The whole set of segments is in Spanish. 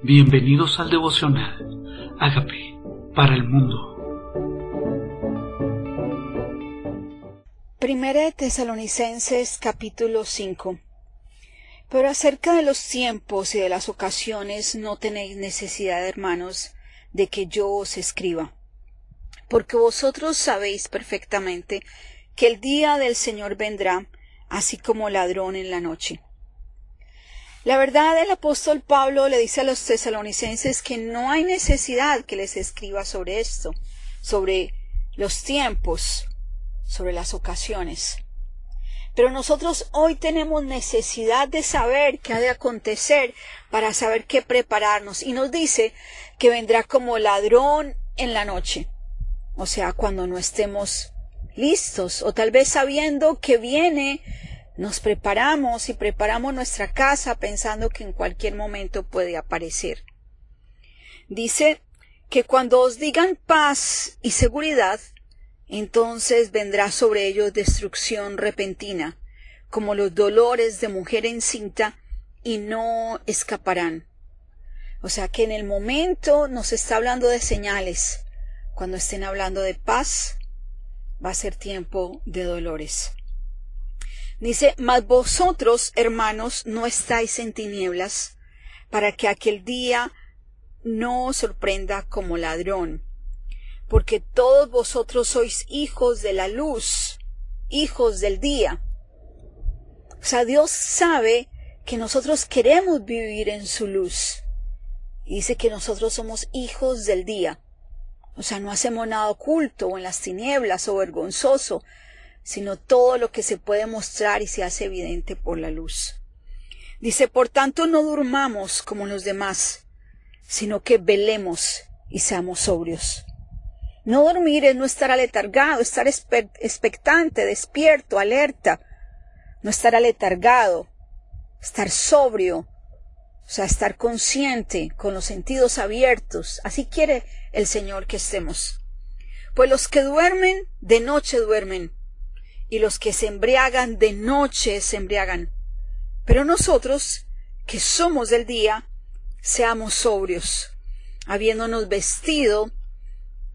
Bienvenidos al devocional. Hágame para el mundo. De Tesalonicenses capítulo 5 Pero acerca de los tiempos y de las ocasiones no tenéis necesidad, hermanos, de que yo os escriba. Porque vosotros sabéis perfectamente que el día del Señor vendrá así como ladrón en la noche. La verdad, el apóstol Pablo le dice a los tesalonicenses que no hay necesidad que les escriba sobre esto, sobre los tiempos, sobre las ocasiones. Pero nosotros hoy tenemos necesidad de saber qué ha de acontecer para saber qué prepararnos. Y nos dice que vendrá como ladrón en la noche. O sea, cuando no estemos listos o tal vez sabiendo que viene nos preparamos y preparamos nuestra casa pensando que en cualquier momento puede aparecer. Dice que cuando os digan paz y seguridad, entonces vendrá sobre ellos destrucción repentina, como los dolores de mujer encinta, y no escaparán. O sea que en el momento nos está hablando de señales. Cuando estén hablando de paz, va a ser tiempo de dolores. Dice, mas vosotros, hermanos, no estáis en tinieblas, para que aquel día no os sorprenda como ladrón, porque todos vosotros sois hijos de la luz, hijos del día. O sea, Dios sabe que nosotros queremos vivir en su luz. Dice que nosotros somos hijos del día. O sea, no hacemos nada oculto o en las tinieblas o vergonzoso, sino todo lo que se puede mostrar y se hace evidente por la luz. Dice, por tanto, no durmamos como los demás, sino que velemos y seamos sobrios. No dormir es no estar aletargado, estar expectante, despierto, alerta, no estar aletargado, estar sobrio, o sea, estar consciente, con los sentidos abiertos. Así quiere el Señor que estemos. Pues los que duermen, de noche duermen, y los que se embriagan de noche se embriagan. Pero nosotros, que somos del día, seamos sobrios, habiéndonos vestido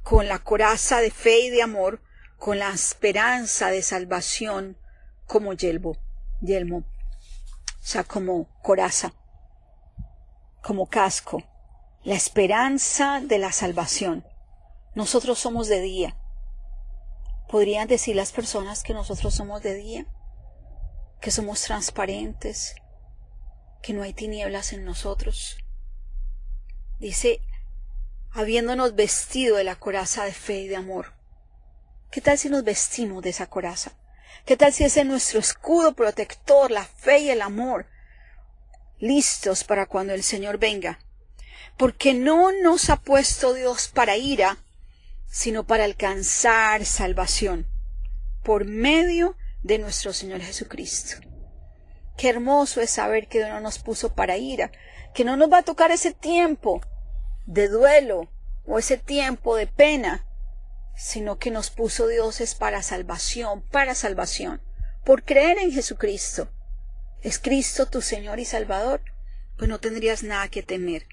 con la coraza de fe y de amor, con la esperanza de salvación como yelmo, yelmo, o sea, como coraza, como casco, la esperanza de la salvación. Nosotros somos de día, ¿Podrían decir las personas que nosotros somos de día? ¿Que somos transparentes? ¿Que no hay tinieblas en nosotros? Dice, habiéndonos vestido de la coraza de fe y de amor. ¿Qué tal si nos vestimos de esa coraza? ¿Qué tal si ese es nuestro escudo protector, la fe y el amor, listos para cuando el Señor venga? Porque no nos ha puesto Dios para ira, sino para alcanzar salvación por medio de nuestro Señor Jesucristo. Qué hermoso es saber que Dios no nos puso para ira, que no nos va a tocar ese tiempo de duelo o ese tiempo de pena, sino que nos puso Dios es para salvación, para salvación, por creer en Jesucristo. ¿Es Cristo tu Señor y Salvador? Pues no tendrías nada que temer.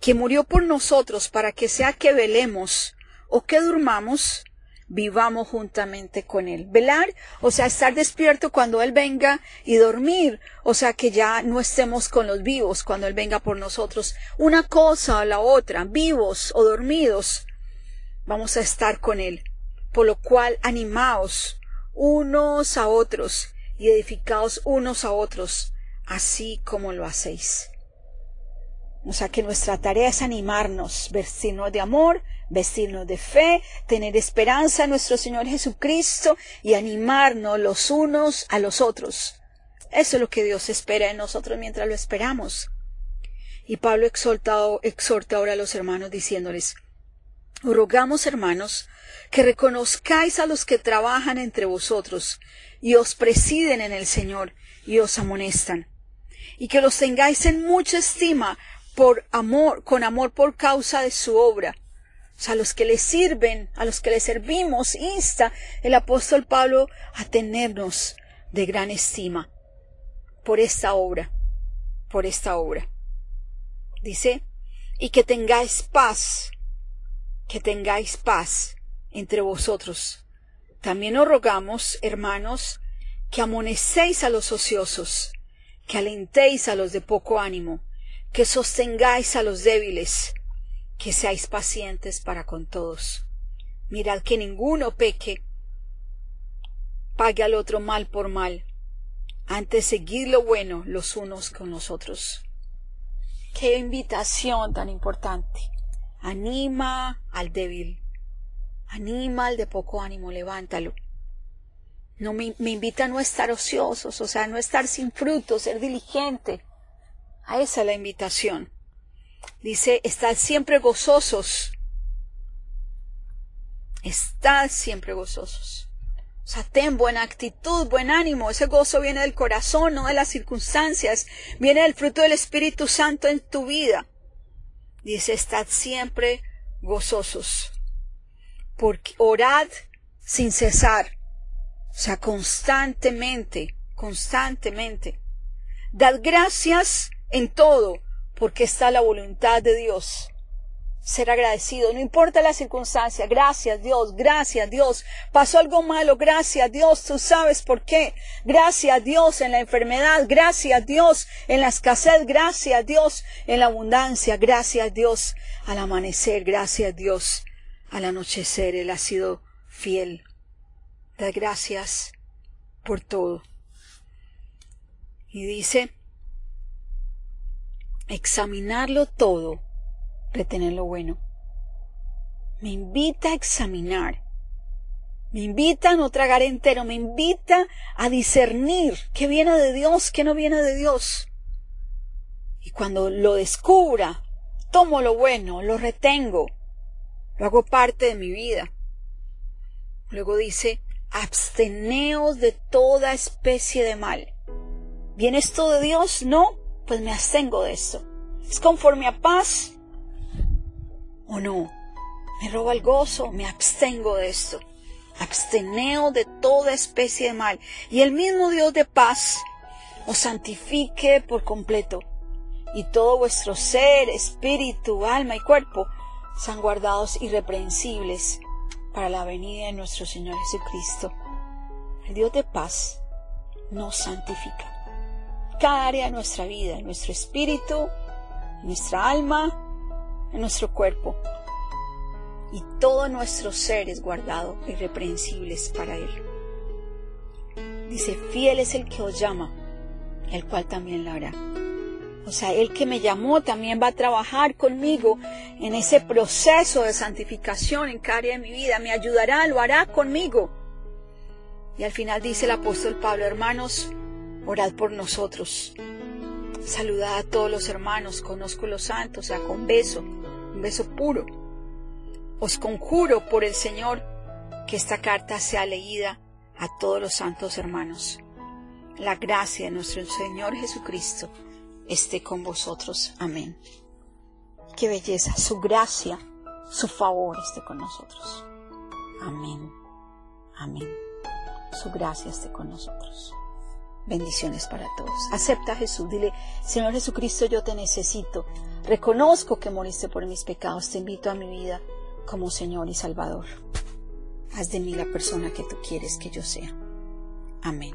Que murió por nosotros para que sea que velemos o que durmamos, vivamos juntamente con Él. Velar, o sea, estar despierto cuando Él venga y dormir, o sea, que ya no estemos con los vivos cuando Él venga por nosotros. Una cosa o la otra, vivos o dormidos, vamos a estar con Él. Por lo cual, animaos unos a otros y edificaos unos a otros, así como lo hacéis. O sea que nuestra tarea es animarnos, vestirnos de amor, vestirnos de fe, tener esperanza en nuestro Señor Jesucristo y animarnos los unos a los otros. Eso es lo que Dios espera en nosotros mientras lo esperamos. Y Pablo exhorta ahora a los hermanos diciéndoles, rogamos hermanos que reconozcáis a los que trabajan entre vosotros y os presiden en el Señor y os amonestan, y que los tengáis en mucha estima por amor, con amor por causa de su obra. A los que le sirven, a los que le servimos, insta el apóstol Pablo a tenernos de gran estima por esta obra, por esta obra. Dice, y que tengáis paz, que tengáis paz entre vosotros. También os rogamos, hermanos, que amonecéis a los ociosos, que alentéis a los de poco ánimo, que sostengáis a los débiles, que seáis pacientes para con todos. Mirad que ninguno peque, pague al otro mal por mal, antes seguid lo bueno los unos con los otros. Qué invitación tan importante. Anima al débil, anima al de poco ánimo, levántalo. No me, me invita a no estar ociosos, o sea, no estar sin fruto, ser diligente. A esa es la invitación. Dice, estad siempre gozosos. Estad siempre gozosos. O sea, ten buena actitud, buen ánimo. Ese gozo viene del corazón, no de las circunstancias. Viene del fruto del Espíritu Santo en tu vida. Dice, estad siempre gozosos. Porque orad sin cesar. O sea, constantemente, constantemente. Dad gracias en todo, porque está la voluntad de Dios. Ser agradecido, no importa la circunstancia. Gracias Dios, gracias Dios. Pasó algo malo, gracias Dios, tú sabes por qué. Gracias Dios en la enfermedad, gracias Dios en la escasez, gracias Dios en la abundancia, gracias Dios al amanecer, gracias Dios al anochecer. Él ha sido fiel. Da gracias por todo. Y dice, examinarlo todo, retener lo bueno. Me invita a examinar. Me invita a no tragar entero, me invita a discernir qué viene de Dios, qué no viene de Dios. Y cuando lo descubra, tomo lo bueno, lo retengo, lo hago parte de mi vida. Luego dice, absteneos de toda especie de mal. ¿Viene esto de Dios? No, pues me abstengo de esto. ¿Es conforme a paz o no? ¿Me roba el gozo? Me abstengo de esto. Absteneo de toda especie de mal. Y el mismo Dios de paz os santifique por completo. Y todo vuestro ser, espíritu, alma y cuerpo sean guardados irreprensibles para la venida de nuestro Señor Jesucristo. El Dios de paz nos santifica. Cada área de nuestra vida, nuestro espíritu, nuestra alma, nuestro cuerpo. Y todo nuestro ser es guardado irreprensibles para Él. Dice, fiel es el que os llama, el cual también lo hará. O sea, el que me llamó también va a trabajar conmigo en ese proceso de santificación en cada área de mi vida. Me ayudará, lo hará conmigo. Y al final dice el apóstol Pablo, hermanos, orad por nosotros. Saludad a todos los hermanos, conozco los santos, sea, con beso, un beso puro. Os conjuro por el Señor que esta carta sea leída a todos los santos hermanos. La gracia de nuestro Señor Jesucristo esté con vosotros. Amén. Qué belleza, su gracia, su favor esté con nosotros. Amén. Amén. Su gracia esté con nosotros. Bendiciones para todos. Acepta a Jesús. Dile, Señor Jesucristo, yo te necesito. Reconozco que moriste por mis pecados. Te invito a mi vida como Señor y Salvador. Haz de mí la persona que tú quieres que yo sea. Amén.